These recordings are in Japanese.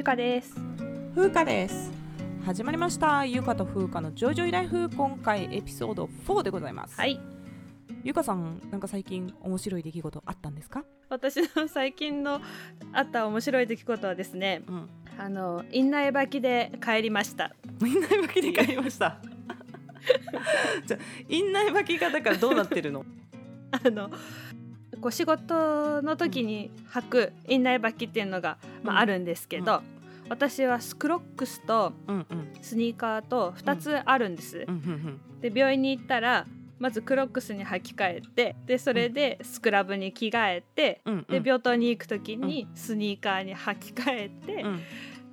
ゆかです。ふうかです。始まりました。ゆかとふうかのジョイジョイライフ。今回エピソード4でございます。はい。ゆかさんなんか最近面白い出来事あったんですか？私の最近のあった面白い出来事はですねうん。あの院内履きで帰りました。院内履きで帰りました。じゃあ院内履きがだからどうなってるの？あのこう仕事の時に履く院内履きっていうのが、まあ、うん。あるんですけど、私はスクロックスとスニーカーと2つあるんです、で病院に行ったらまずクロックスに履き替えてでそれでスクラブに着替えて、で病棟に行く時にスニーカーに履き替えて、うん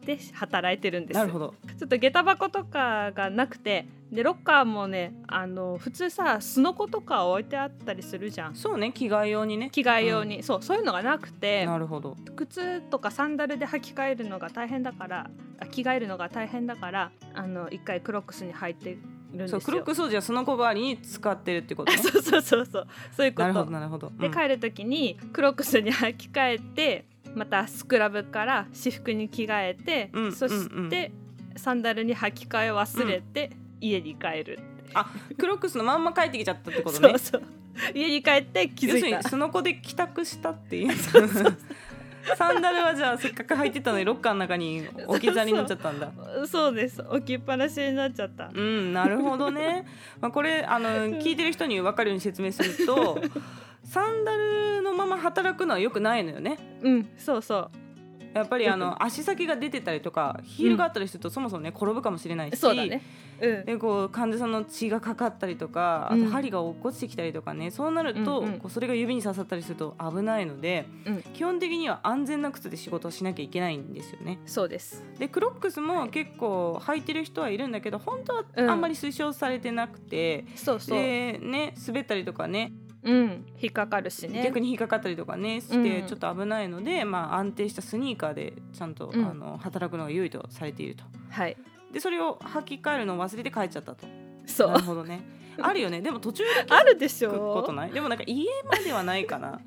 で働いてるんです。なるほど。ちょっと下駄箱とかがなくてでロッカーもねあの普通さすのことか置いてあったりするじゃん。そうね着替え用にね。着替え用に、そうそういうのがなくてなるほど。靴とかサンダルで履き替えるのが大変だからあ着替えるのが大変だからあの一回クロックスに履いてるんですよ。そうクロック掃除はその子代わりに使ってるってことね。そうそうそうそう。そういうこなるほどとなるほど。でうん。帰る時にクロックスに履き替えてまたスクラブから私服に着替えて、うんそしてサンダルに履き替え忘れて、家に帰るあクロックスのまんま帰ってきちゃったってことね。そうそう。家に帰って気づいた。にその子で帰宅したってい う。サンダルはじゃあせっかく履いてたのにロッカーの中に置き去りになっちゃったんだ。そうです。置きっぱなしになっちゃった。うんなるほどね、まあ、これあの 聞いてる人に分かるように説明するとサンダルのまま働くのはよくないのよね。うん。そうそう。やっぱりあの足先が出てたりとかヒールがあったりするとそもそもね転ぶかもしれないし。そうだね。うん。でこう患者さんの血がかかったりとかあうん。と針が落っこちてきたりとかね、そうなると、こうそれが指に刺さったりすると危ないのでうん。基本的には安全な靴で仕事をしなきゃいけないんですよね。そうです。でクロックスも結構履いてる人はいるんだけど本当はうん。あんまり推奨されてなくて、そうそう。でね滑ったりとかねうん引っかかるしね逆に引っかかったりとかねしてうんちょっと危ないので、まあ、安定したスニーカーでちゃんと、うんあの働くのが良いとされていると。はいでそれを履き替えるのを忘れて帰っちゃったと。そうなるほどね。あるよね。でも途中であるでし気づくことょない？でもなんか家まではないかな。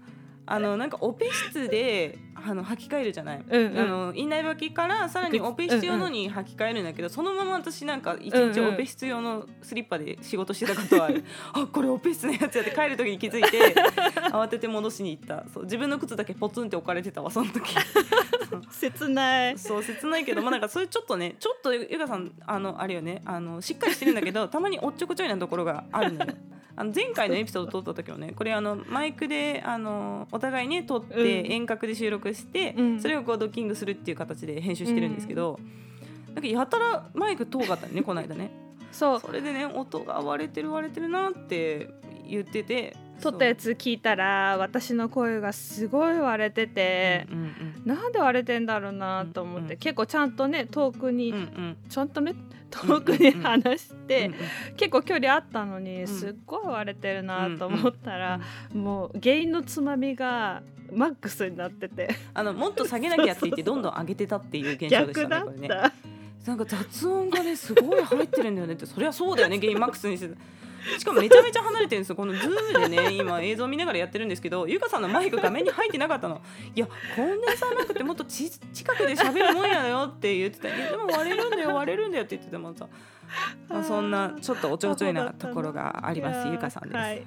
あのなんかオペ室であの履き替えるじゃない？うんうんあの院内履きからさらにオペ室用のに履き替えるんだけど、そのまま私なんか一日うんうんオペ室用のスリッパで仕事してたことはある。あこれオペ室のやつやって帰る時に気づいて 慌てて戻しに行った。そう自分の靴だけポツンって置かれてたわその時。切ないそう切ないけどまあなんかそれちょっとねちょっとゆかさんあのあれよねあのしっかりしてるんだけどたまにおっちょこちょいなところがあるのよ。あの前回のエピソード撮った時もねこれあのマイクであのお互いね撮ってうん。遠隔で収録して、うん。それをこうドッキングするっていう形で編集してるんですけど、なんかやたらマイク遠かったねこの間ね。そう。それでね音が割れてる割れてるなって言ってて撮ったやつ聞いたら私の声がすごい割れてて、うんうんなんで割れてんだろうなと思って、うんうん結構ちゃんとね遠くに、うんうん。ちゃんとね遠くに話して、うんうん。結構距離あったのにん。すっごい割れてるなと思ったら、もう原因のつまみがマックスになってて。あのもっと下げなきゃって言ってどんどん上げてたっていう現象でしたねこれね。た。なんか雑音がねすごい入ってるんだよねって。そりゃそうだよねゲインマックスにしてしかもめちゃめちゃ離れてるんですよ。このズームでね今映像見ながらやってるんですけどゆかさんのマイク画面に入ってなかったの。いやコンデンサーマイクってもっとち近くで喋るもんやよって言ってた。いやでも割れるんだよ割れるんだよって言っててもさ、まあ、そんなちょっとおっちょこちょいなところがありますゆかさんです、はい、はい、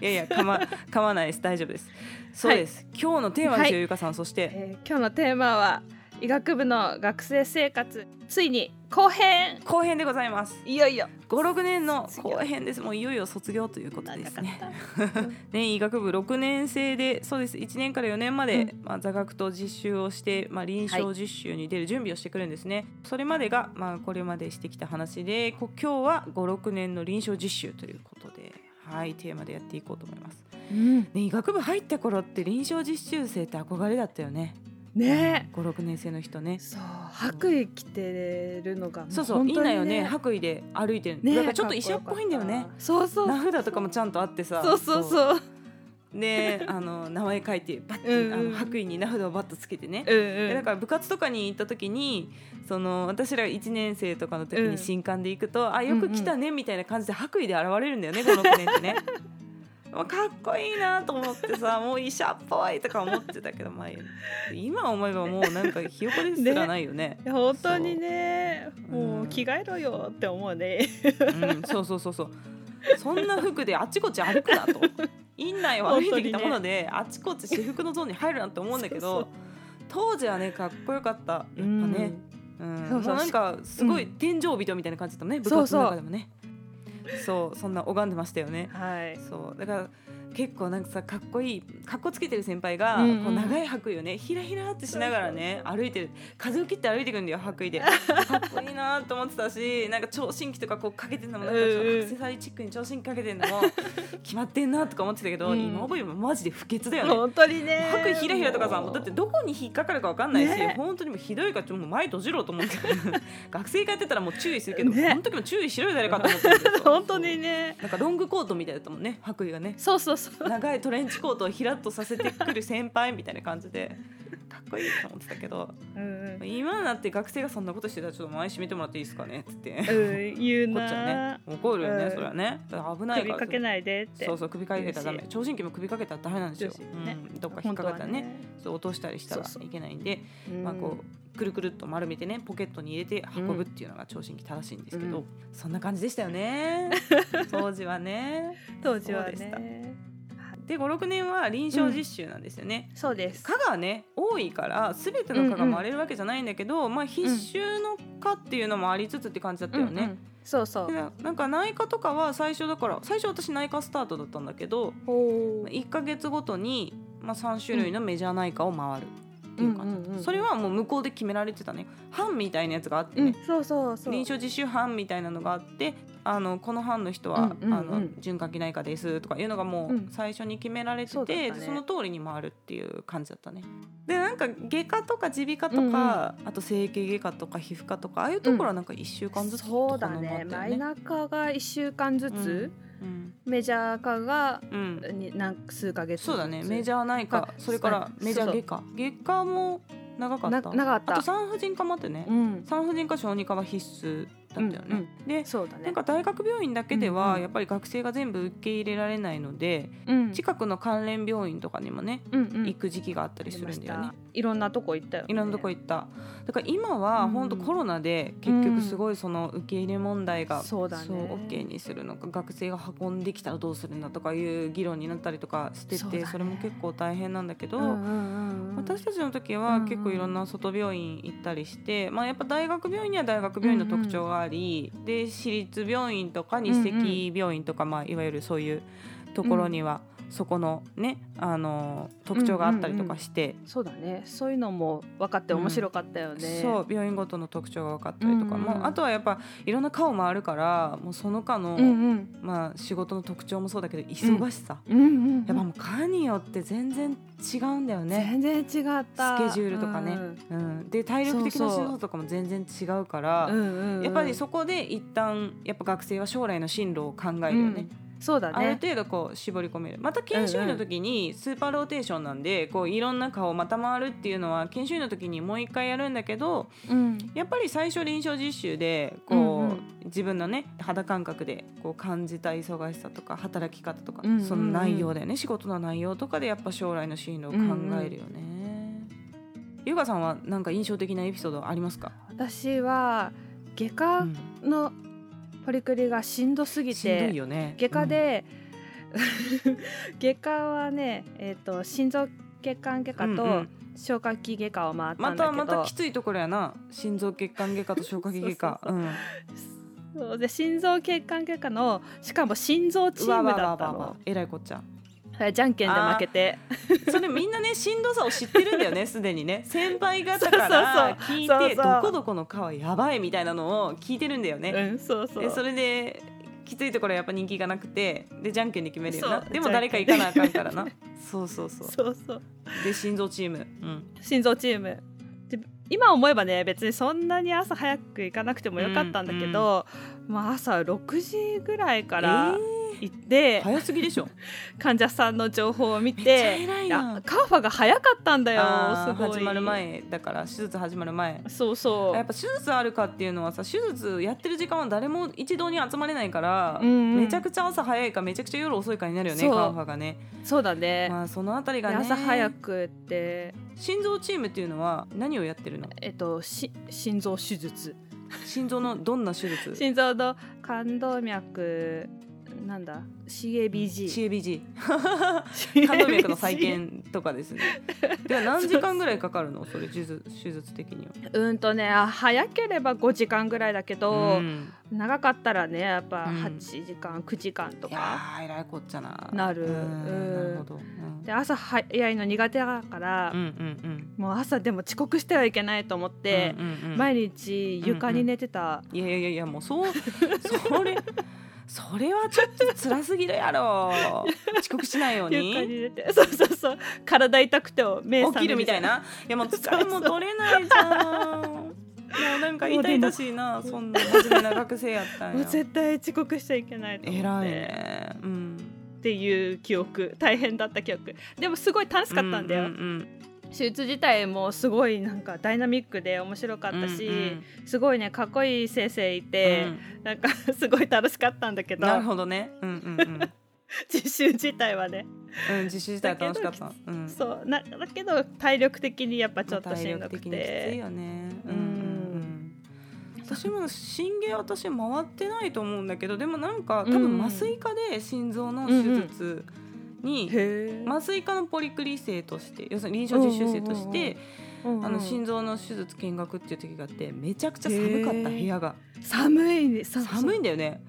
いやいやかまかまわないです。大丈夫です。そうです、今日のテーマですよ、はい。ゆかさん。そして。えー今日のテーマは医学部の学生生活ついに後編。後編でございます。いよいよ。56年の後編です。もういよいよ卒業ということです長ね。ね医学部6年生でそうです。1年から4年まで、うん。まあ、座学と実習をして、まあ、臨床実習に出る準備をしてくるんですね、それまでが、まあ、これまでしてきた話でこ今日は56年の臨床実習ということではいテーマでやっていこうと思います、うん。ね、医学部入った頃って臨床実習生って憧れだったよねね。56年生の人ね。そう白衣着てるのがもそうそう、いいんだよね。白衣で歩いてる、ねだからちょっと医者っぽいんだよね。そうそう。名札とかもちゃんとあってさ。そうそうそう。であの名前書いてバッて、うんうん。あの白衣に名札をバッとつけてね、うんでうん。だから部活とかに行った時にその私ら1年生とかの時うん。に新刊で行くと、あよく来たねみたいな感じで白衣で現れるんだよねこの6年ってね。かっこいいなと思ってさ もう医者っぽいとか思ってたけど、まあ、今思えばもうなんかひよこですらないよね。いや本当にね。もう着替えろよって思うね。うん、そうそうそうそう。そんな服であちこち歩くなと。院内を歩いてきたもので、あちこち私服のゾーンに入るなって思うんだけど当時はねかっこよかった。やっぱね。うん。そうそう。もうなんかすごい天井人みたいな感じだったね、部活の中でもね。そうそんな拝んでましたよね。はい。そうだから結構なんかさかっこいいかっこつけてる先輩が、こう長い白衣をねひらひらってしながらね歩いてる。風を切って歩いてくんだよ白衣で。かっこいいなと思ってたしなんか聴診器とかこうかけてんのもなんかアクセサリーチックに聴診器かけてんのも 決まってんなとか思ってたけど、うん今覚えばマジで不潔だよね。本当にね。白衣ひらひらとかさもう。だってどこに引っかかるかわかんないし、ね。本当にもうひどいからちょっともう前閉じろと思って。学生がやってたらもう注意するけど、ね。この時も注意しろよ誰かと思って本当にね。なんかロングコートみたいだったもんね白衣がね。そうそうそう長いトレンチコートをひらっとさせてくる先輩みたいな感じで かっこいいと思ってたけどうんうん。今になって学生がそんなことしてたらちょっと前閉めてもらっていいですかねっつって。うん言うこっちはねな怒るよね、うん。それはね。危ないから。首かけないでって。そうそう首かけたらダメ。聴診器も首かけたらダメなんですよ、ね。うん、どっか引っかかったらね。そう落としたりしたらいけないんでうん。まあ、こうくるくるっと丸めてねポケットに入れて運ぶっていうのが聴診器正しいんですけど、うん。そんな感じでしたよね。当時はね。当時はそうでした。ねで56年は臨床実習なんですよね。そうです。科がね多いから全ての科が回れるわけじゃないんだけど、まあ、必修の科っていうのもありつつって感じだったよね。うんうん。そうそう。でなんか内科とかは最初だから最初私内科スタートだったんだけどおー1ヶ月ごとに、まあ、3種類のメジャー内科を回るっていう感じ、うんうんうんそれはもう向こうで決められてたね。班みたいなやつがあってね、うんそうそうそう。臨床実習班みたいなのがあってあのこの班の人は、うんうんうん。あの循環器内科ですとかいうのがもううん。最初に決められてて、そうだったね。その通りに回るっていう感じだったね。でなんか外科とか耳鼻科とか、あと整形外科とか皮膚科とかああいうところはなんか1週間ずつとかそうだのもあったよね。マイナ科が1週間ずつ、うんメジャー科がうん。に何数ヶ月そうだね。メジャー内科あそれからメジャー外科外科も長かった。な長かった。あと産婦人科もあってね、うん。産婦人科小児科は必須だったよね、でそうだね。なんか大学病院だけでうんうん。はやっぱり学生が全部受け入れられないので、うん。近くの関連病院とかにもね、うんうん。行く時期があったりするんだよね。いろんなとこ行ったよ、ね、いろんなとこ行った。だから今はうん。本当コロナで結局すごいその受け入れ問題が、そうだね。そう OK にするのか学生が運んできたらどうするんだとかいう議論になったりとかしててそ,、れも結構大変なんだけど、うんうんうんうん。私たちの時うんうんは結構いろんな外病院行ったりして、まあ、やっぱ大学病院には大学病院の特徴があり、で私立病院とか日赤病院とか、まあ、いわゆるそういうところには、そこのねあの特徴があったりとかして、そうだね。そういうのも分かって面白かったよね、そう病院ごとの特徴が分かったりとか、うんうんもうあとはやっぱいろんな科を回るからもうその科の、うんうん。まあ、仕事の特徴もそうだけど忙しさ、うん。うんやっぱもう科によって全然違うんだよね。全然違った。スケジュールとかね。うん、で体力的な仕事とかも全然違うからうんうんうん。やっぱりそこで一旦やっぱ学生は将来の進路を考えるよね、そうだあるね程度こう絞り込める。また研修医の時にスーパーローテーションなんでこういろんな顔をまた回るっていうのは研修医の時にもう一回やるんだけどうん。やっぱり最初臨床実習でこう、うんうん。自分のね肌感覚でこう感じた忙しさとか働き方とか、うんうんうん。その内容だよね。仕事の内容とかでやっぱ将来の進路を考えるよね。ゆかさんはなんか印象的なエピソードありますか、私は外科うんのポリクリがしんどすぎて。外科で、外科はね、えー、と心臓血管外科とうんうん。消化器外科を回ったまんだけど、たまたきついところやな。心臓血管外科と消化器外科。そうで心臓血管外科のしかも心臓チームだったの。えらいこっちゃはいじゃんけんで負けて。それみんなねしんどさを知ってるんだよね すでにね。先輩方から聞いてどこどこの科はやばいみたいなのを聞いてるんだよね、うんそうそう。でそれできついところはやっぱ人気がなくてでじゃんけんで決めるよなでも誰か行かなあかんからな。そうそうそう。そうそう。で心臓チーム。うん。心臓チーム。で今思えばね別にそんなに朝早く行かなくてもよかったんだけど、まあ、朝6時ぐらいから行って、早すぎでしょ。患者さんの情報を見てカーファが早かったんだよ始まる前だから手術始まる前。そうそう。やっぱ手術あるかっていうのはさ手術やってる時間は誰も一堂に集まれないから、うんうん。めちゃくちゃ朝早いかめちゃくちゃ夜遅いかになるよねカーファがね。そうだね、まあそのあたりがね。で朝早くって。心臓チームっていうのは何をやってるの？えっとし心臓手術。心臓のどんな手術？心臓の冠動脈なんだ？CABG CABG 冠動脈の再建とかですね。では何時間ぐらいかかるの？それ手術手術的には。うんとねあ早ければ5時間ぐらいだけど、ん。長かったらねやっぱうん。8時間、9時間といやえらいこっちゃな。なる。うん。うん。なるほど、うん、で朝早いの苦手だから、うんうんもう朝でも遅刻してはいけないと思っうんて、うんうんうん。毎日床に寝てた、いやいやいやもうそうそれそれはちょっと辛すぎるやろ。遅刻しないよう床にそうそうそう。体痛くて目覚め起きるみたいないやもう疲れも取れないじゃん。もうなんか痛々しいな そんな真面目な学生やったん もうや絶対遅刻しちゃいけないと思って。偉いね。うんっていう記憶。大変だった記憶。でもすごい楽しかったんだよ、うんうん手術自体もすごいなんかダイナミックで面白かうんったし、うんすごいねかっこいい先生いて、なんかすごい楽しかったんだけど。うんなるほどね。うんうんうん。実習自体はね、うん実習自体楽しかった。うん。そうなだけど体力的にやっぱちょっとしんどく体力的にきついてよね。ううんんうんうん。私も心芸私回ってないと思うんだけどでもなんか多分麻酔科で心臓の手術にへ麻酔科のポリクリ生として要するに臨床実習生としてあの心臓の手術見学っていう時があってめちゃくちゃ寒かった部屋が。寒いね。さ寒いんだよね。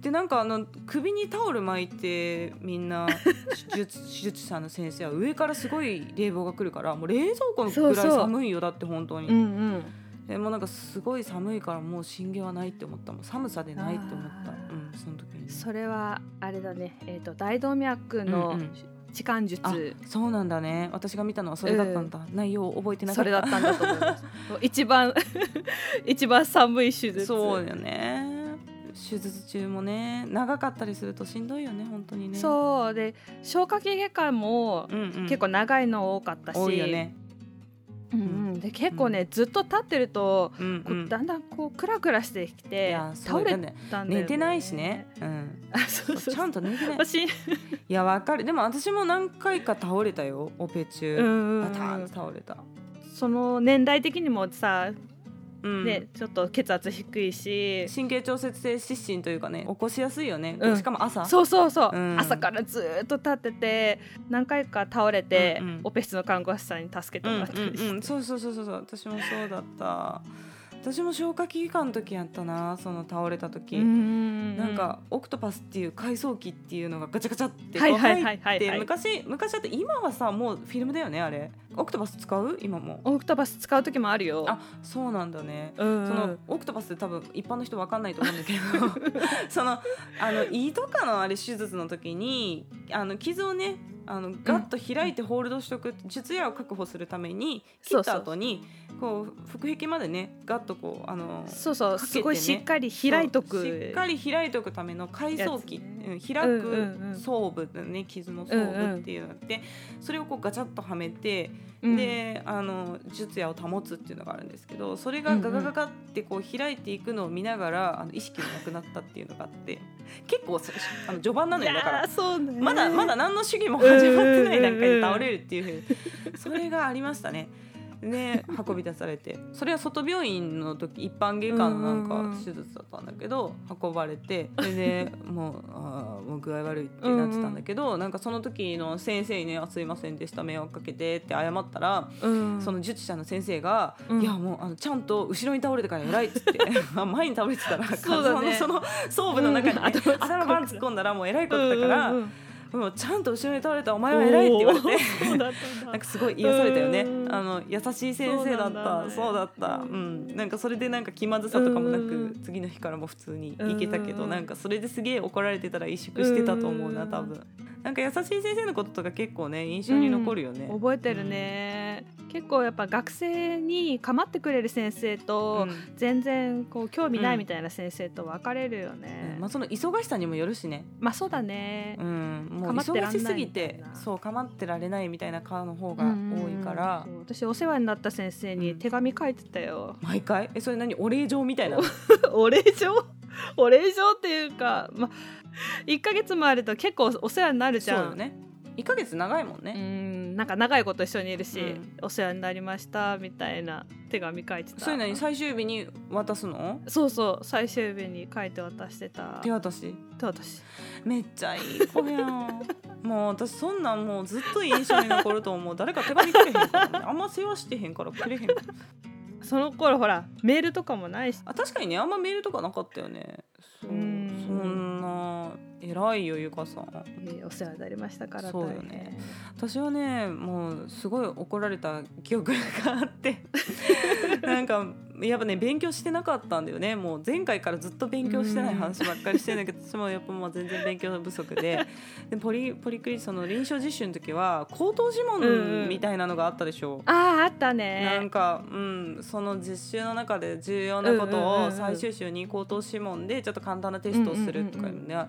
でなんかあの首にタオル巻いてみんな 手術手術者の先生は上からすごい冷房が来るからもう冷蔵庫のぐらい寒いよだって本当に。うんうんでもうなんかすごい寒いからもう心芸はないって思ったもう寒さでないって思った。うんその時に。ねそれはあれだね。えっ、と大動脈うんのうん。置換術、あそうなんだね。私が見たのはそれだったんだ、内容を覚えてなかった。それだったんだと思います。一番 一番寒い手術。そうだよね。手術中もね長かったりするとしんどいよね本当にね。そう。で消化器外科もうんうん、結構長いの多かったし、多いよねうんうん、で結構ね、ずっと立ってるとうんこうだんだんこうクラクラしてきいてや倒れたんだよ、ね、寝てないしね、うん、あそうそう。ちゃんと寝てない。私いやわかる。でも私も何回か倒れたよオペ中、うんうんうん。バターンと倒れた、その年代的にもさ、うん。ねちょっと血圧低いし。神経調節性失神というかね起こしやすいよね、うん。しかも朝。そうそうそう、うん。朝からずーっと立ってて何回か倒れて、うんうん。オペ室の看護師さんに助けてうんもらったりして、うんうん、そうそうそうそうそう。私もそうだった私も消化器官の時やったなその倒れた時、うんなんかオクトパスっていう回送機っていうのがガチャガチャって入って昔昔だって今はさもうフィルムだよねあれ。オクトパス使う？今も。オクトパス使う時もあるよ。あそうなんだね。そのオクトパスって多分一般の人わかんないと思うんだけど。そのあの胃とかのあれ手術の時にあの傷をねあのガッと開いてホールドしとく術野を確保するために切った後にこう腹壁までねガッとこうあのそうそう、ね。すごいしっかり開いとく。しっかり開いとくための回送機、やつねうん開く装部だね傷の装部っていうのがあって、それをこうガチャッとはめて、うん。であの術野を保つっていうのがあるんですけどそれがガガガガってこう開いていくのを見ながらあの意識がなくなったっていうのがあって結構さあの序盤なのよ。だからまだまだ何の主義も始まってない段階で倒れるっていうふうに。それがありましたね。で運び出されて。それは外病院の時一般外科のなんか手術だったんだけど運ばれてそれ でもうあーもう具合悪いってなってたんだけどなんかその時の先生にねあ「すいませんでした迷惑かけて」って謝ったらうん。その術者の先生が「うん。いやもうあのちゃんと後ろに倒れてから偉い」っつって あ前に倒れてたらそね。そのその装部の中に、頭バン突っ込んだらもう偉いことだから。うんうんうんもうちゃんと後ろに倒れたお前は偉いって言われて。なんかすごい癒されたよね。うん。あの優しい先生だった。そそうだった。うん。なんかそれでなんか気まずさとかもなうくん。次の日からも普通に行けたけどうんなんかそれですげえ怒られてたら萎縮してたと思うなうん。多分なんか優しい先生のこととか結構ね印象に残るよね。覚えてるね、結構やっぱ学生に構ってくれる先生うと、ん。全然こう興味ないみたいな先生と分かれるよね、まあその忙しさにもよるしね。まあそうだね。う、ん。もう忙しすぎてそう構ってられないみたいな顔の方が多いから。私お世話になった先生に手紙書いてたよ、毎回？えそれ何？お礼状みたいな。お礼状？お礼状っていうかまあ 1ヶ月もあると結構お世話になるじゃん。そうよね。1ヶ月長いもんうねんなんか長いこと一緒にいるし、うん。お世話になりましたみたいな手紙書いてた。そういうのに最終日に渡すの？そうそう。最終日に書いて渡してた。手渡し？手渡し。めっちゃいい子やん。もう私そんなんもうずっと印象に残ると思う。誰か手紙くれへんから、ね、あんま世話してへんからくれへんその頃ほらメールとかもないし。あ確かにね。あんまメールとかなかったよね。そううん偉いよゆかさん。えーお世話になりましたからそうよね。私はねもうすごい怒られた記憶があって。なんかやっぱね勉強してなかったんだよね。もう前回からずっと勉強してない話ばっかりしてるんだけど私もやっぱもう全然勉強不足で。でポリポリクリその臨床実習の時は口頭諮うんうん。問みたいなのがあったでしょ。あああったなんねか、うん、その実習の中で重要なことうんうんうんうん。を最終週に口頭諮問でちょっと簡単なテストをするとかいうのは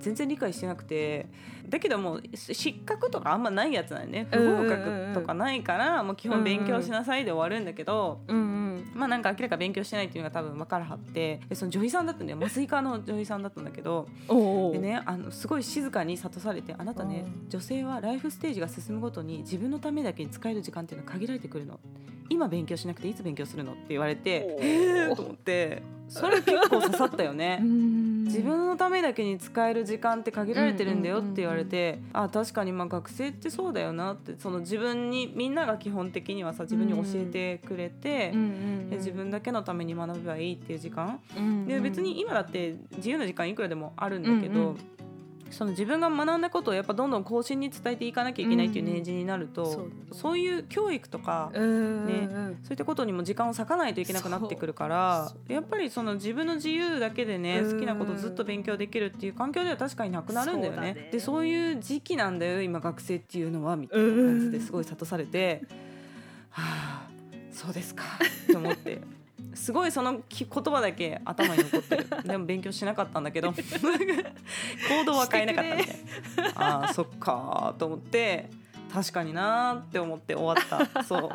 全然理解してなくてだけどもう失格とかあんまないやつなんよね。不合格とかないからもう基本勉強しなさいで終わるんだけど、うんうん。まあなんか明らか勉強してないっていうのが多分分からはってでその女医さんだったんだよ。麻酔科の女医さんだったんだけどでねあのすごい静かに諭されてあなたねうん。女性はライフステージが進むごとに自分のためだけに使える時間っていうのは限られてくるの。今勉強しなくていつ勉強するのって言われてえーと思って。それ結構刺さったよね。自自分のためだけに使える時間って限られてるんだよって言われて、あ確かにまあ学生ってそうだよなって。その自分にみんなが基本的にはさ自分に教えてくれて、で自分だけのために学べばいいっていう時間。で別に今だって自由な時間いくらでもあるんだけど、その自分が学んだことをやっぱどんどん後進に伝えていかなきゃいけないっていううん。うん年次になると、そうそういう教育とか、うんねそういったことにも時間を割かないといけなくなってくるからそう。やっぱりその自分の自由だけでねうん。好きなことずっと勉強できるっていう環境では確かになくなるんだよね。そうだね。でそういう時期なんだよ今学生っていうのはみたいな感じですごい諭されて、はあそうですかと思って。すごいそのき言葉だけ頭に残ってる。でも勉強しなかったんだけど。行動は変えなかったみたいな。あーそっかーと思って。確かになーって思って終わった。そう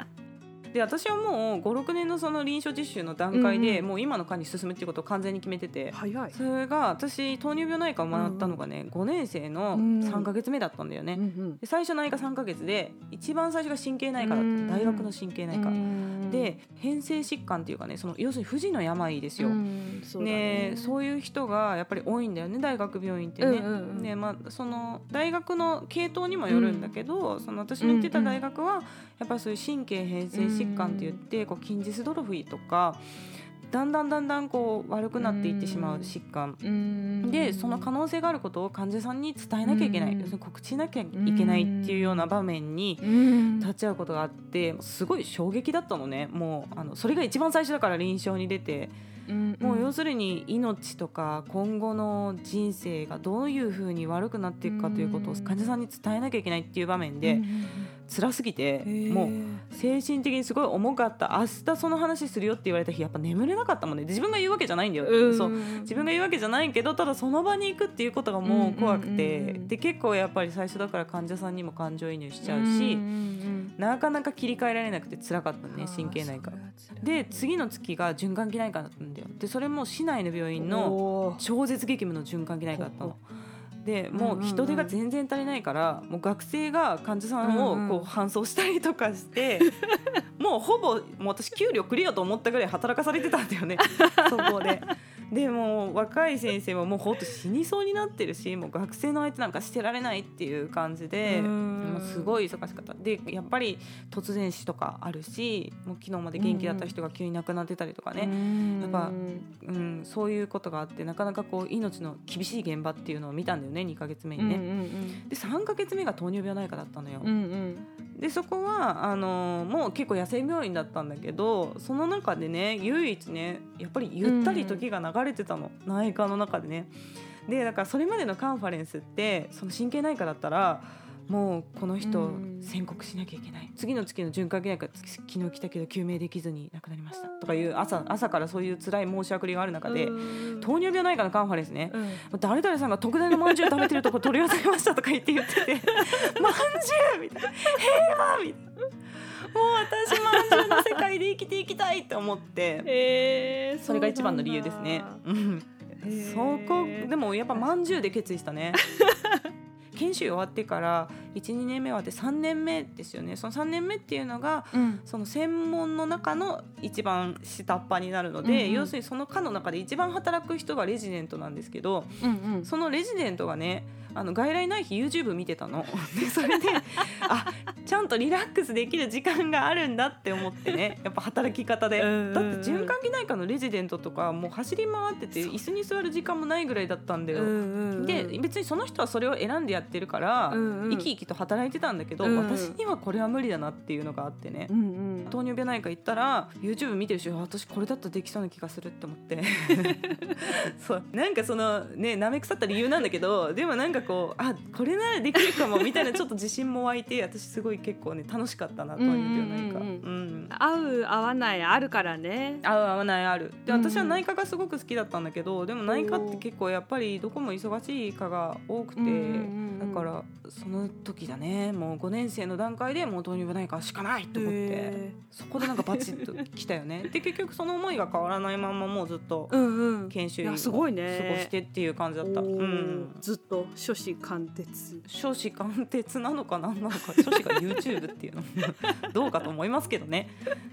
で私はもう56年のその臨床実習の段階で、もう今の科に進むっていうことを完全に決めててそれが私糖尿病内科を学ったのがね、5年生のうん3か月目だったんだよね、うんで最初内科3か月で一番最初が神経内科だったうん大学の神経内科、うんで変性疾患っていうかねその要するに不治の病ですよ、うんそうだね。ねそういう人がやっぱり多いんだよね大学病院ってね。でまあ、その大学の系統にもよるんだけど、その私の行ってた大学はやっぱりそういう神経変性疾患って言って、こう筋ジストロフィーとかだんだんだんだんこう悪くなっていってしまう疾患。うん。でその可能性があることを患者さんに伝えなきゃいけない、うん。要するに告知しなきゃいけないっていうような場面にうん。立ち会うことがあってすごい衝撃だったのね。もうあのそれが一番最初だから臨床に出て。もう要するに命とか今後の人生がどういうふうに悪くなっていくかということをうん患者さんに伝えなきゃいけないっていう場面で辛すぎてうんもう精神的にすごい重かった。明日その話するよって言われた日やっぱ眠れなかったもんね。で自分が言うわけじゃないんだよ、うんそう。自分が言うわけじゃないけどただその場に行くっていうことがもう怖くて、うんうんうん。うんで結構やっぱり最初だから患者さんにも感情移入しちゃうし、んんなかなか切り替えられなくて辛かったうんね神経内科。で次の月が循環器内科だったんだよ。でそれも市内の病院の超絶激務の循環器内科だったの。でもう人手が全然足りないからもう学生が患者さんをこう搬送したりとかして、もうほぼもう私給料くれよと思ったぐらい働かされてたんだよね。そこで。でも若い先生ももうほんと死にそうになってるしもう学生の相手なんかしてられないっていう感じでうん。もうすごい忙しかった。でやっぱり突然死とかあるしもう昨日まで元気だった人が急に亡くなってたりとかね、やっぱうん、そういうことがあってなかなかこう命の厳しい現場っていうのを見たんだよね2ヶ月目にね。で3ヶ月目が糖尿病内科だったのよ。うんうん。でそこはあのもう結構野生病院だったんだけどその中でね唯一ねやっぱりゆったり時が流れてたの、内科の中でね。でだからそれまでのカンファレンスってその神経内科だったらもうこの人うん。宣告しなきゃいけない、次の月の巡回内科昨日来たけど救命できずに亡くなりました。とかいう朝朝からそういう辛い申し送りがある中で、うん。糖尿病内科のカンファレンスね、うん。誰々さんが特大のまんじゅう食べてるとこ取り寄せましたとか言って言っててまんじゅうみたいな平和みたいな私まんじゅうの世界で生きていきたいって思って。えーそれが一番の理由ですね。そこでもやっぱまんじゅうで決意したね。研修終わってから12年目終わって3年目ですよね。その3年目っていうのがうん。その専門の中の一番下っ端になるので、うんうん。要するにその科の中で一番働く人がレジデントなんですけどうんうん。そのレジデントがねあの外来ない日 YouTube 見てたの。でそれで あちゃんとリラックスできる時間があるんだって思ってね。やっぱ働き方で。だって循環器内科のレジデントとかもう走り回ってて椅子に座る時間もないぐらいだったんだよ。で別にその人はそれを選んでやってるから、生き生きと働いてたんだけど、私にはこれは無理だなっていうのがあってね、糖尿病内科行ったら YouTube 見てるしあ私これだったらできそうな気がするって思って。そう。なんかそのねなめくさった理由なんだけどでもなんかこうあこれならできるかもみたいなちょっと自信も湧いて私すごい結構ね楽しかったな糖尿病内科。うんうんうん。うん。合う合わないあるからね。合う合わないある。でうん私は内科がすごく好きだったんだけど、でも内科って結構やっぱりどこも忙しい科が多くて、うんうんうんうん。だからその時だね。もう5年生の段階でもう糖尿病内科しかないと思ってへそこでなんかバチッときたよね。で結局その思いが変わらないままもうずっと研修医をいやすごいね。過ごしてっていう感じだった、うおー。ん、ずっと初子貫徹。少子貫徹なのか何なのか少子が YouTube っていうの。どうかと思いますけどね。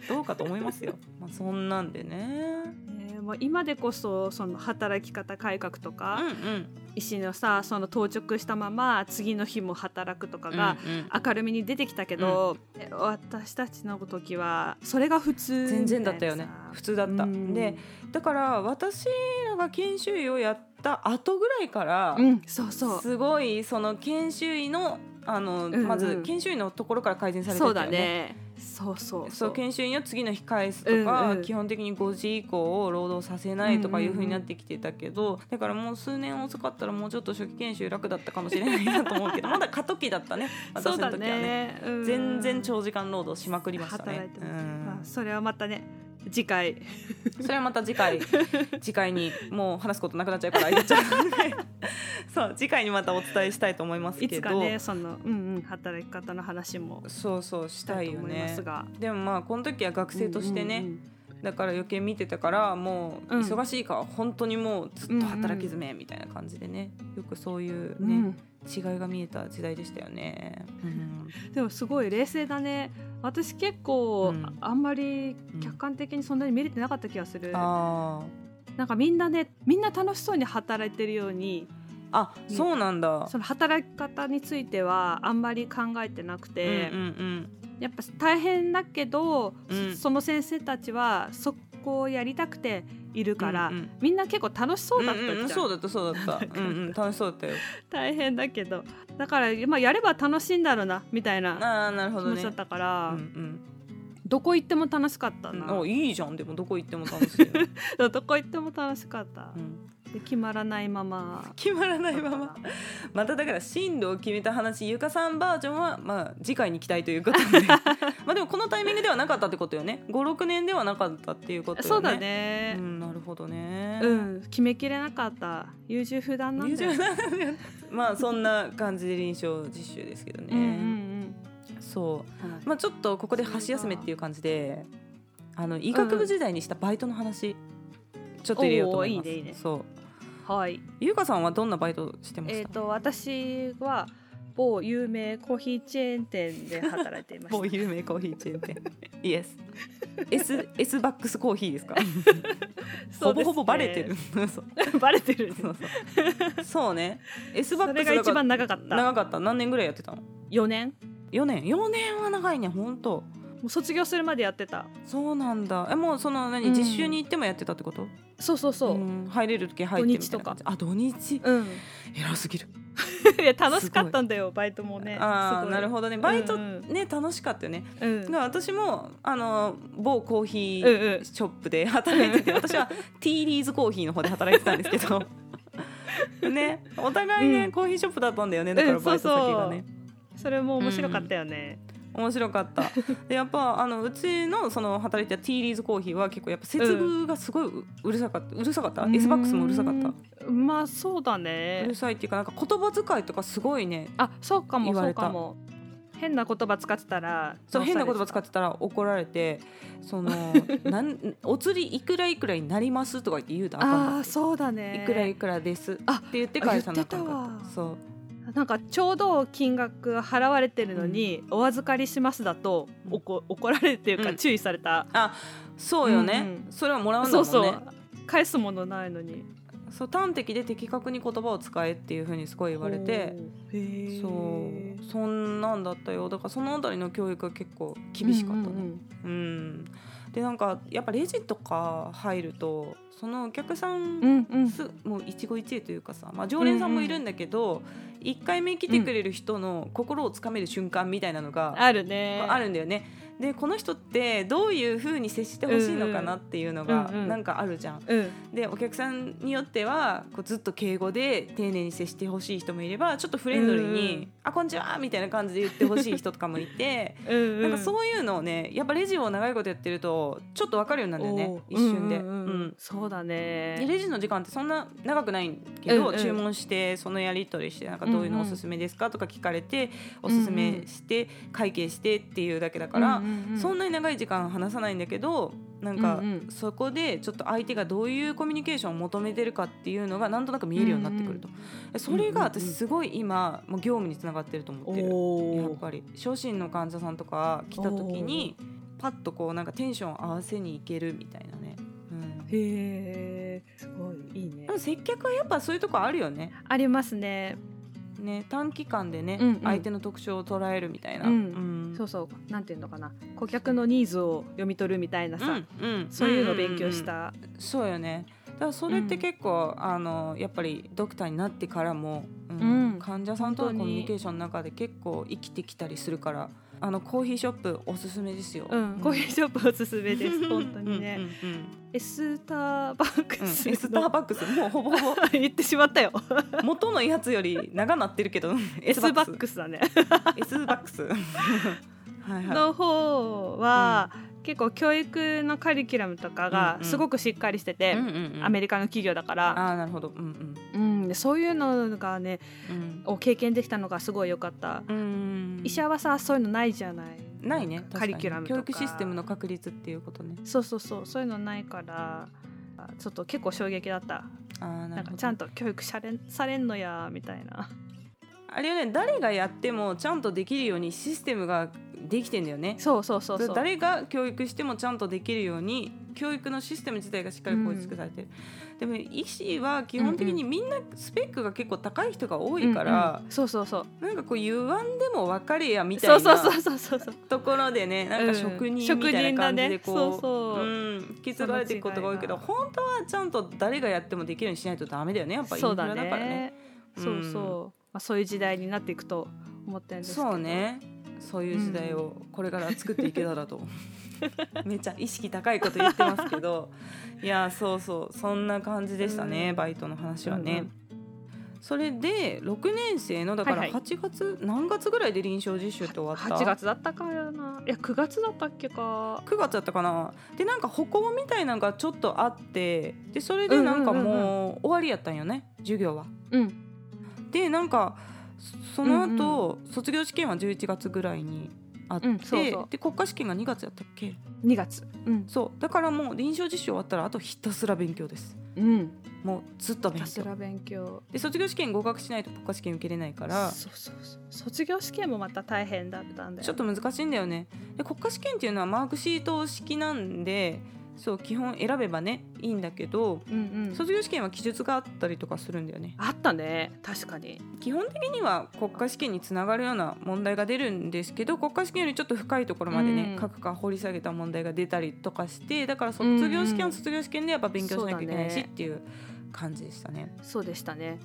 どうかと思いますよ、まあ、そんなんでね。ねもう今でこそその働き方改革とうんか、うん。医師のさその当直したまま次の日も働くとかがうんうん。明るみに出てきたけど、え私たちの時はそれが普通全然だったよね。普通だった、うん。でだから私らが研修医をやった後ぐらいから、うん。そうそう。すごいその研修医のあの、んうん。まず研修医のところから改善されてたよそうだね。そうそう。そう研修医を次の日返すとうんか、うん。基本的に5時以降を労働させないとかいう風になってきてたけど、だからもう数年遅かったらもうちょっと初期研修楽だったかもしれないなと思うけど まだ過渡期だったね。そうだ私の時はね。ね、うん。全然長時間労働しまくりましたね。働いて。ます、うん。まあそれはまたね次回。それはまた次回。次回にもう話すことなくなっちゃうから言っちゃう。の でそう次回にまたお伝えしたいと思いますいけど。つかねそのうんうん働き方の話もそうそうししたたいよねすが。でもまあこの時は学生としてね、うんうん。だから余計見てたからもううん。忙しいから本当にもうずっと働き詰めみたいな感じでね。よくそういうね、うん違いが見えた時代でしたよね。うん。でもすごい冷静だね。私結構、うん。ああんまり客観的にそんなに見れてなかった気がする、あなんかみんなねみんな楽しそうに働いてるようにああそうなんだ。その働き方についてはあんまり考えてなくて、うんうんやっぱ大変だけど、うん。そその先生たちはそこをやりたくているから、うんうんみんな結構楽しそうだったじゃん、うんうんそうだったそうだった。うんうん楽しそうだったよ。大変だけどだから、まあ、やれば楽しいんだろうなみたいなああなるほどね気持ちだっ。たから、うんどこ行っても楽しかったうん。いいじゃんでもどこ行っても楽しいよ。どこ行っても楽しかった、うんで決まらないまま。決まらないまま。まただから進路を決めた話ゆかさんバージョンはまあ次回に期待ということで。まあでもこのタイミングではなかったってことよね。56年ではなかったっていうことよね。そうだね。うんなるほどね。うん、決めきれなかった優柔不断なんだよ、まあそんな感じで臨床実習ですけどね、うんうんそう。うんまあちょっとここで箸休めっていう感じであの医学部時代にしたバイトの話ちょっと入れようと思います、ねいいね。そうはい。ゆうかさんはどんなバイトしてました、えっ、と私は某有名コーヒーチェーン店で働いていま 某し有名コーヒーチェーン店。イエス S, S バックスコーヒーですか？たほぼほぼバレてる。バレてるそうそう。そうね。S バッそクスが一番長かった。長かった。何年ぐらいやってたの？4年。4年。4年は長いね本当もう卒業するまでやってた。そうなんだ。えもうその何、うん。実習に行ってもやってたってこと？そうそうそう、ん。入れる時入ってみたいな感じ。あ土日。うん、偉すぎる。いや楽しかったんだよバイトもねああなるほどね。バイトうんね、楽しかったよね。ど、うん。だから私もあの某コーヒうんうん。ーショップで働いてて、私はティーリーズコーヒーの方で働いてたんですけど。ねお互いね、うん。コーヒーショップだったんだよね。だからうんバイト先がね、それも面白かったよね、面白かった。でやっぱあのうちのその働いてたティーリーズコーヒーは結構やっぱ接遇がすごいううるさかった。うるさかった、S バックスもうるさかった？うんまあそうだうねるさいっていうかなんか言葉遣いとかすごいね。あそうかもそ言われた。うかも。変な言葉使ってたらそう変な言葉使ってたら怒られてその なんお釣りいくらいくらになりますとか言って言うたああそうだね。いくらいくらですってあ言って返さなあかった。そうなんかちょうど金額払われてるのに、お預かりしますだと、うん。おこ怒られるっていうかうん。注意された、あそうよね、うんうん。それはもらうんだそもんねうそう。返すものないのに。そう端的で的確に言葉を使えっていうふうにすごい言われて。そう。そんなんだったよ。だからそのあたりの教育は結構厳しかったね。うんうん。うん、でなんかやっぱレジとか入るとそのお客さん、うんうん。すもう一期一会というかさ、まあ、常連さんもいるんだけど、一1回目来てくれる人の心をつかめる瞬間みたいなのがあるね。あるんだよね。でこの人ってどういう風に接してほしいのかなっていうのがうんうんなんかあるじゃん。うん。でお客さんによってはこうずっと敬語で丁寧に接してほしい人もいればちょっとフレンドリーに「うんうん。あこんにちは」みたいな感じで言ってほしい人とかもいて。うんうん。なんかそういうのをねやっぱレジを長いことやってるとちょっと分かるようになるんだよね一瞬で。うんうんうん。うん。そうだでねレジの時間ってそんな長くないけど、うんうん。注文してそのやり取りしてなんかどういうのおすすめですかとか聞かれて、おすすめして会計してっていうだけだから、うんうんうんそんなに長い時間話さないんだけどなんかそこでちょっと相手がどういうコミュニケーションを求めてるかっていうのがなんとなく見えるようになってくると、それが私すごい今もう業務につながってると思ってる。やっぱり初心の患者さんとか来た時にパッとこうなんかテンション合わせにいけるみたいなね、うん、へえすごいいいね。でも接客はやっぱそういうとこあるよね。ありますね。ね短期間でね、うんうん。相手の特徴を捉えるみたいな、うん。うんそうそう。なんていうのかな。顧客のニーズを読み取るみたいなさ、うんうん。そういうのを勉強しうんうんた、うん。そうよね。だからそれって結構、あのやっぱりドクターになってからも、うん。うん患者さんとのコミュニケーションの中で結構生きてきたりするからあのコーヒーショップおすすめですよ、うん、コーヒーショップおすすめです 本当にね、うんうんうんエスターバックうんスエスターバックス？もうほぼほぼ。言ってしまったよ。元のやつより長なってるけど。エスバッスクスだね。S バックス。はいはい。の方は、結構教育のカリキュラムとかがうんうん。すごくしっかりしてて、うんうんうん。アメリカの企業だから、ああなるほど。うんうん、でそういうのがねうん。を経験できたのがすごい良かった、うんうん医者はさそういうのないじゃない。ないね。カリキュラムとか。教育システムの確立っていうことね。そうそうそう。そういうのないからあちょっと結構衝撃だった。あーなんかちゃんと教育されんされんのやみたいな。あれよね誰がやってもちゃんとできるようにシステムができてんだよね。そうそうそうそう。誰が教育してもちゃんとできるように教育のシステム自体がしっかり構築されてる、でも医師は基本的にみんなスペックが結構高い人が多いから、うんうん。そうそうそう。なんかこう言わんでも分かれやみたいなそうそうそうそうそう。ところでねなんか職人みたいな感じでこう、職人だねそうそう。うん。引き継がれていくことが多いけど本当はちゃんと誰がやってもできるようにしないとダメだよね。やっぱインフラそうだだからね。ね。そうそう、まあ、そういう時代になっていくと思ってるんですけど。そうねそういう時代をこれから作っていけたらと、めっちゃ意識高いこと言ってますけど。いやそうそう。そんな感じでしたね、うん。バイトの話はね。うんうん。それで6年生のだからはいはい。8月、何月ぐらいで臨床実習って終わった？8月だったからな。いや9月だったっけか。9月だったかな。でなんか歩行みたいなのがちょっとあってでそれでなんかうんうんうん。もう終わりやったんよね授業は。うん。でなんかそその後、卒業試験は11月ぐらいにあって、うんそうそう。で国家試験が2月やったっけ？2月。うん。そう。だからもう臨床実習終わったらあとひたすら勉強です。うん。もうずっと勉強。ひたすら勉強。で卒業試験合格しないと国家試験受けれないから。そうそうそう。卒業試験もまた大変だったんだよちょっと難しいんだよね。で国家試験っていうのはマークシート式なんでそう基本選べばねいいんだけどうんうん。卒業試験は記述があったりとかするんだよね。あったね。確かに。基本的には国家試験につながるような問題が出るんですけど国家試験よりちょっと深いところまでね、うん。各科掘り下げた問題が出たりとかしてだから卒業試験は卒業試験でやっぱ勉強しなきゃいけないしっていう感じでしたね。そうでしたね。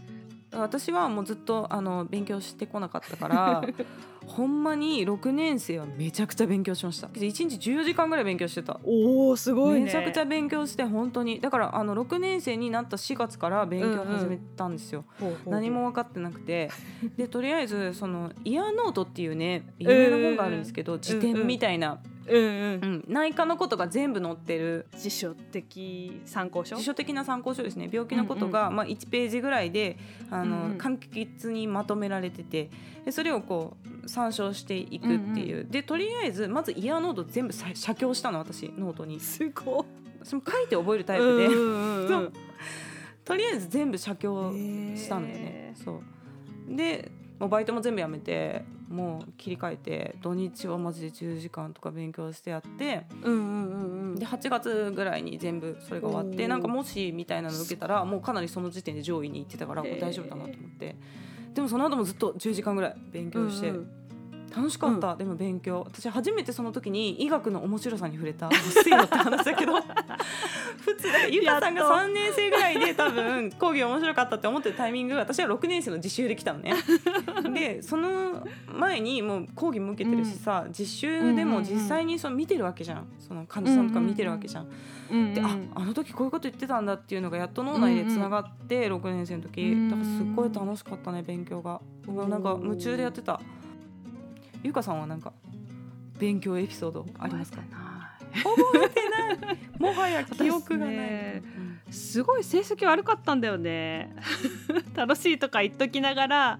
私はもうずっとあの勉強してこなかったから ほんまに6年生はめちゃくちゃ勉強しました。1日14時間ぐらい勉強してた。おおすごいね。めちゃくちゃ勉強して本当に。だからあの6年生になった4月から勉強始めたんですよ、何も分かってなくて。でとりあえずそのイヤーノートっていうね有名な本があるんですけど、辞典みたいな、うんうんうん内科のことが全部載ってる辞書的参考書？辞書的な参考書ですね。病気のことが、まあ、1ページぐらいであの、うんうん。簡潔にまとめられててでそれをこう参照していくっていう、でとりあえずまずイヤーノート全部さ写経したの私ノートに。すごい私も書いて覚えるタイプで、うんうん とりあえず全部写経したのよね。へ。ー。そう。でもうバイトも全部やめてもう切り替えて土日はマジで10時間とか勉強してやってうんうんうんうん。で8月ぐらいに全部それが終わってなんかもしみたいなの受けたらもうかなりその時点で上位に行ってたから大丈夫だなと思って。でもその後もずっと10時間ぐらい勉強して。うんうん楽しかった、でも勉強。私初めてその時に医学の面白さに触れた。失礼なって話だけど。普通だゆかさんがやっと。3年生ぐらいで多分講義面白かったって思ってるタイミング私は6年生の実習で来たのね。でその前にもう講義も受けてるしさ、実習でも実際にその見てるわけじゃん。その患者さんとか見てるわけじゃん、うんでああの時こういうこと言ってたんだっていうのがやっと脳内でつながって6年生の時、うんだからすっごい楽しかったね勉強が、なんか夢中でやってたゆかさんはなんか勉強エピソードありますか？覚えてない。もはや記憶がない、私ね。うん。すごい成績悪かったんだよね。楽しいとか言っときながら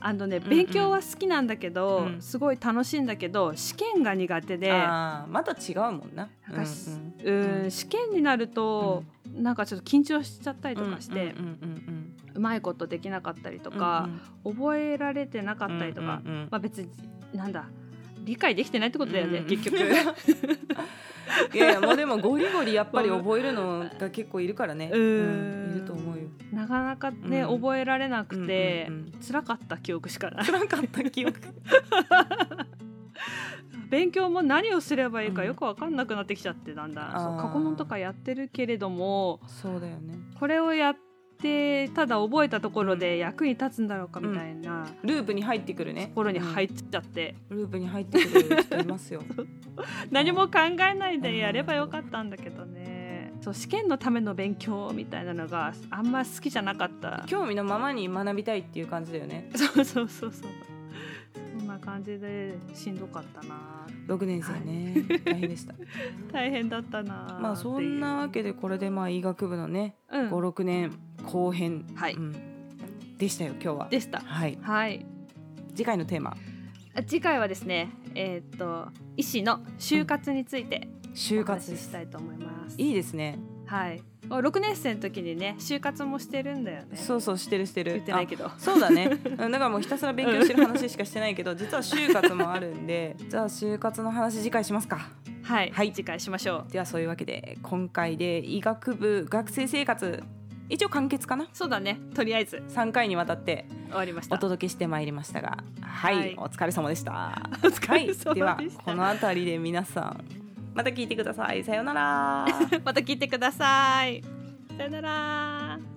あのねうん勉強は好きなんだけど、うん。すごい楽しいんだけど試験が苦手で。また違うもんな。なんかしうんうん。試験になると、なんかちょっと緊張しちゃったりとかして、うんうんうまいことできなかったりとうんうん。か、覚えられてなかったりとか、うんうんうん。まあ別になんだ理解できてないってことだよね、うん。結局。いやいやもうでもゴリゴリやっぱり覚えるのが結構いるからね、うん。うんいると思うよ。なかなかね、うん。覚えられなくて、うんうんうん。辛かった記憶しかない。辛かった記憶。勉強も何をすればいいかうん。よく分かんなくなってきちゃってだんだん、過去問とかやってるけれどもそうだよね。これをやってただ覚えたところで役に立つんだろうかみたいなループに入ってくるね。ところに入っっちゃって、ループに入ってくる人いますよ。何も考えないでやればよかったんだけどね、そう試験のための勉強みたいなのがあんま好きじゃなかった。興味のままに学びたいっていう感じだよね。そうそうそうそうな感じでしんどかったな。6年生ね、大変でした。大変だったなまあそんなわけでこれでまあ医学部のね、うん。56年後編、はい。うん。でしたよ今日は。でした。はい。はい。次回のテーマ。あ次回はですねえーっと医師の就活について就活したいと思います。いいですねはい。6年生の時にね就活もしてるんだよね。そうそうしてるしてる。言ってないけど。あそうだね。うんだからもうひたすら勉強してる話しかしてないけど実は就活もあるんで じゃあ就活の話次回しますか。はい、はい。次回しましょう。ではそういうわけで今回で医学部学生生活一応完結かな？そうだね。とりあえず。3回にわたって終わりました。お届けしてまいりましたがはい、はい。お疲れ様でした。お疲れ様でした。はい、ではこの辺りで皆さんまた聞いてください。さようなら。また聞いてください。さよなら。